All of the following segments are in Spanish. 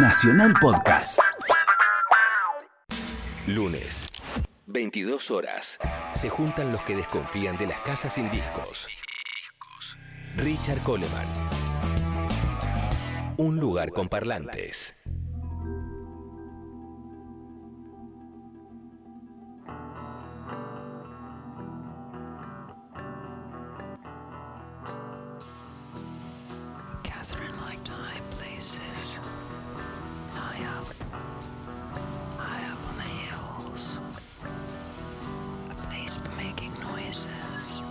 Nacional Podcast. Lunes, 22 horas. Se juntan los que desconfían de las casas sin discos. Richard Coleman. Un lugar con parlantes. He's making noises.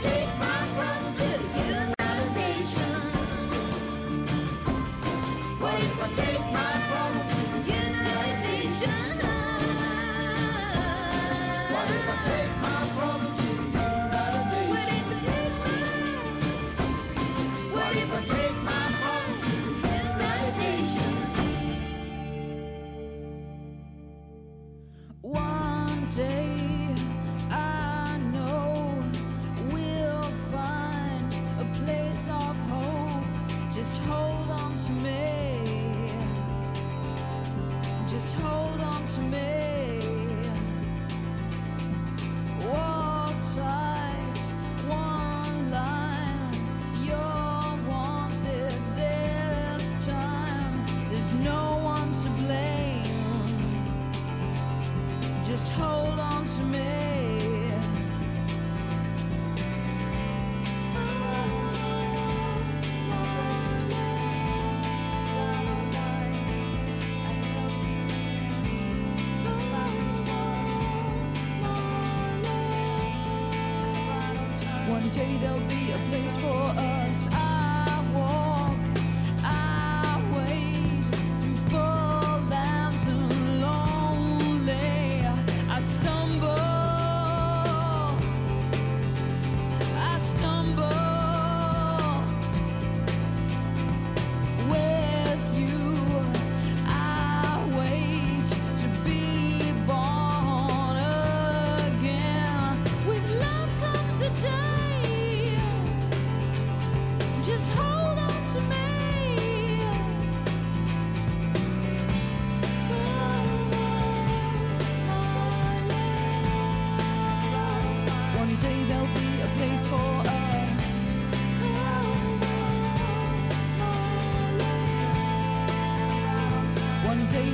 take my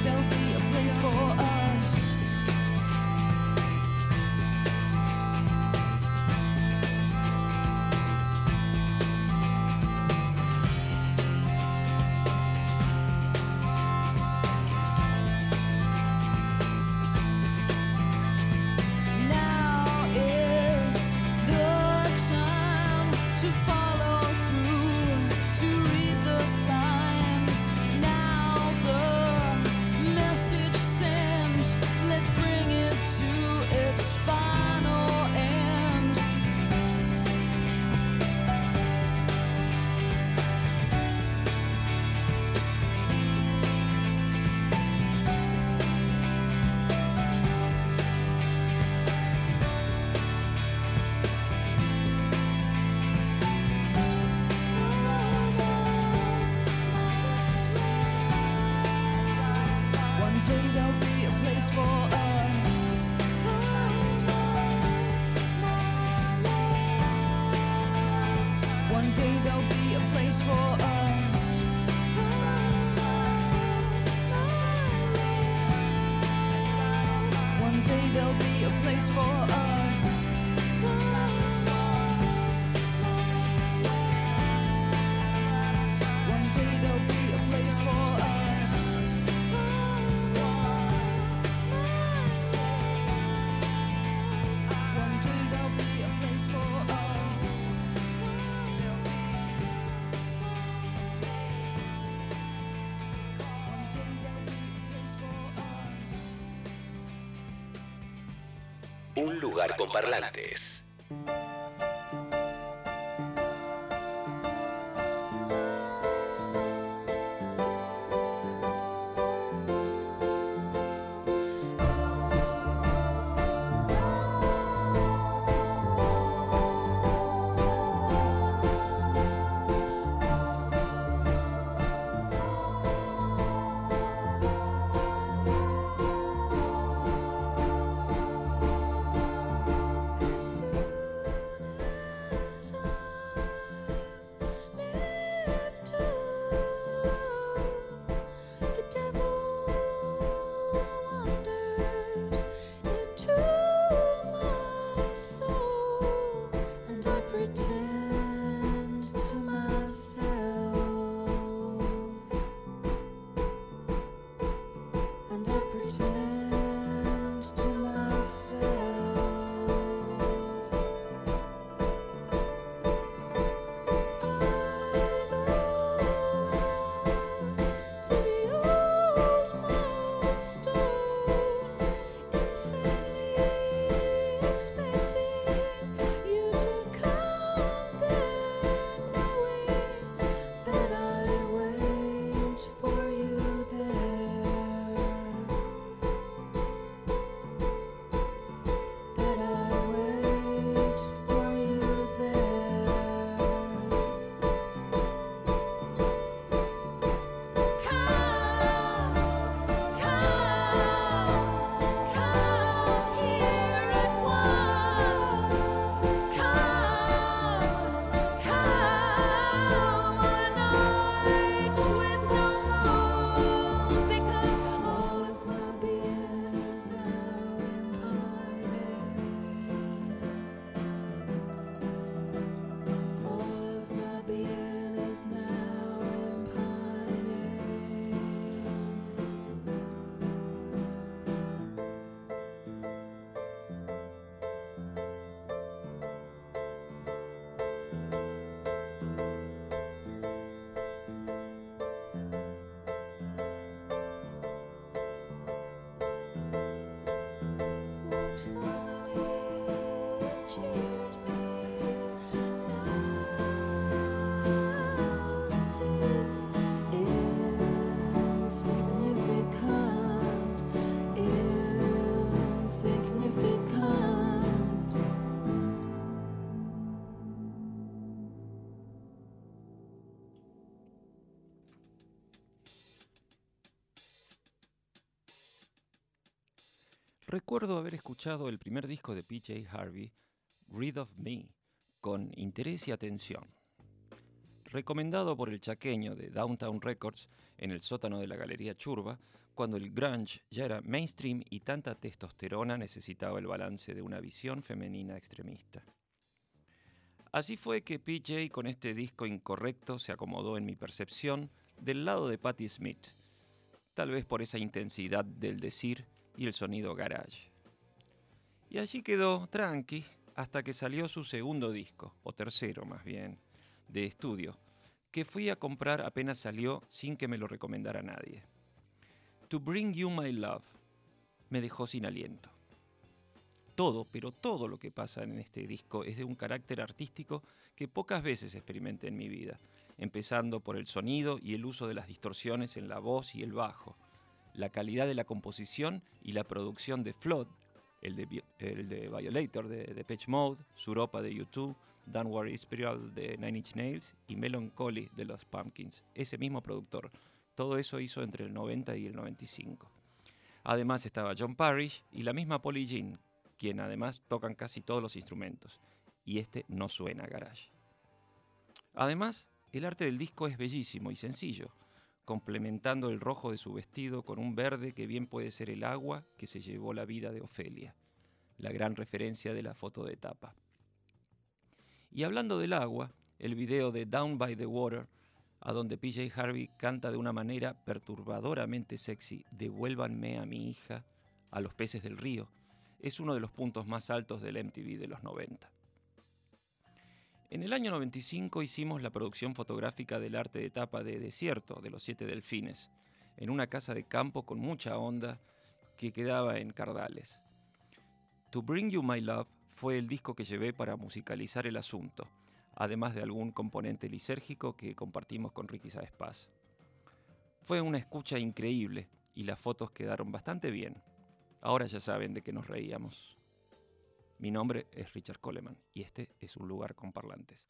there'll be a place for us. there'll be a place for us. One day there'll be a place for us. Un lugar con parlantes. stone. Recuerdo haber escuchado el primer disco de PJ Harvey, Read of Me, con interés y atención. Recomendado por el chaqueño de Downtown Records en el sótano de la Galería Churba, cuando el grunge ya era mainstream y tanta testosterona necesitaba el balance de una visión femenina extremista. Así fue que PJ con este disco incorrecto se acomodó en mi percepción del lado de Patti Smith, tal vez por esa intensidad del decir y el sonido garage. Y allí quedó tranqui hasta que salió su segundo disco, o tercero más bien, de estudio, que fui a comprar apenas salió sin que me lo recomendara nadie. To Bring You My Love me dejó sin aliento. Todo, pero todo lo que pasa en este disco es de un carácter artístico que pocas veces experimenté en mi vida, empezando por el sonido y el uso de las distorsiones en la voz y el bajo, la calidad de la composición y la producción de Flood, el de, de Violator de, de Pitch Mode, Suropa de YouTube, Downward Spiral de Nine Inch Nails y Melancholy de los Pumpkins, ese mismo productor. Todo eso hizo entre el 90 y el 95. Además estaba John Parrish y la misma Polly Jean, quien además tocan casi todos los instrumentos, y este no suena garage. Además, el arte del disco es bellísimo y sencillo complementando el rojo de su vestido con un verde que bien puede ser el agua que se llevó la vida de Ofelia, la gran referencia de la foto de tapa. Y hablando del agua, el video de Down by the Water, a donde PJ Harvey canta de una manera perturbadoramente sexy, Devuélvanme a mi hija, a los peces del río, es uno de los puntos más altos del MTV de los 90. En el año 95 hicimos la producción fotográfica del arte de tapa de Desierto de los Siete Delfines, en una casa de campo con mucha onda que quedaba en Cardales. To Bring You My Love fue el disco que llevé para musicalizar el asunto, además de algún componente lisérgico que compartimos con Ricky Saez Paz. Fue una escucha increíble y las fotos quedaron bastante bien. Ahora ya saben de qué nos reíamos. Mi nombre es Richard Coleman y este es un lugar con parlantes.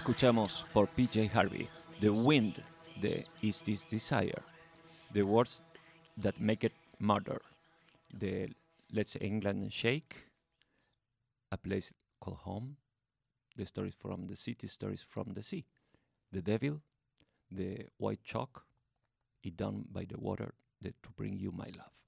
Escuchamos por PJ Harvey The Wind de Is This Desire, The Words That Make It Murder de Let's England Shake, A Place Called Home, The Stories from the City, Stories from the Sea, The Devil, The White Chalk It Down by the Water de To Bring You My Love.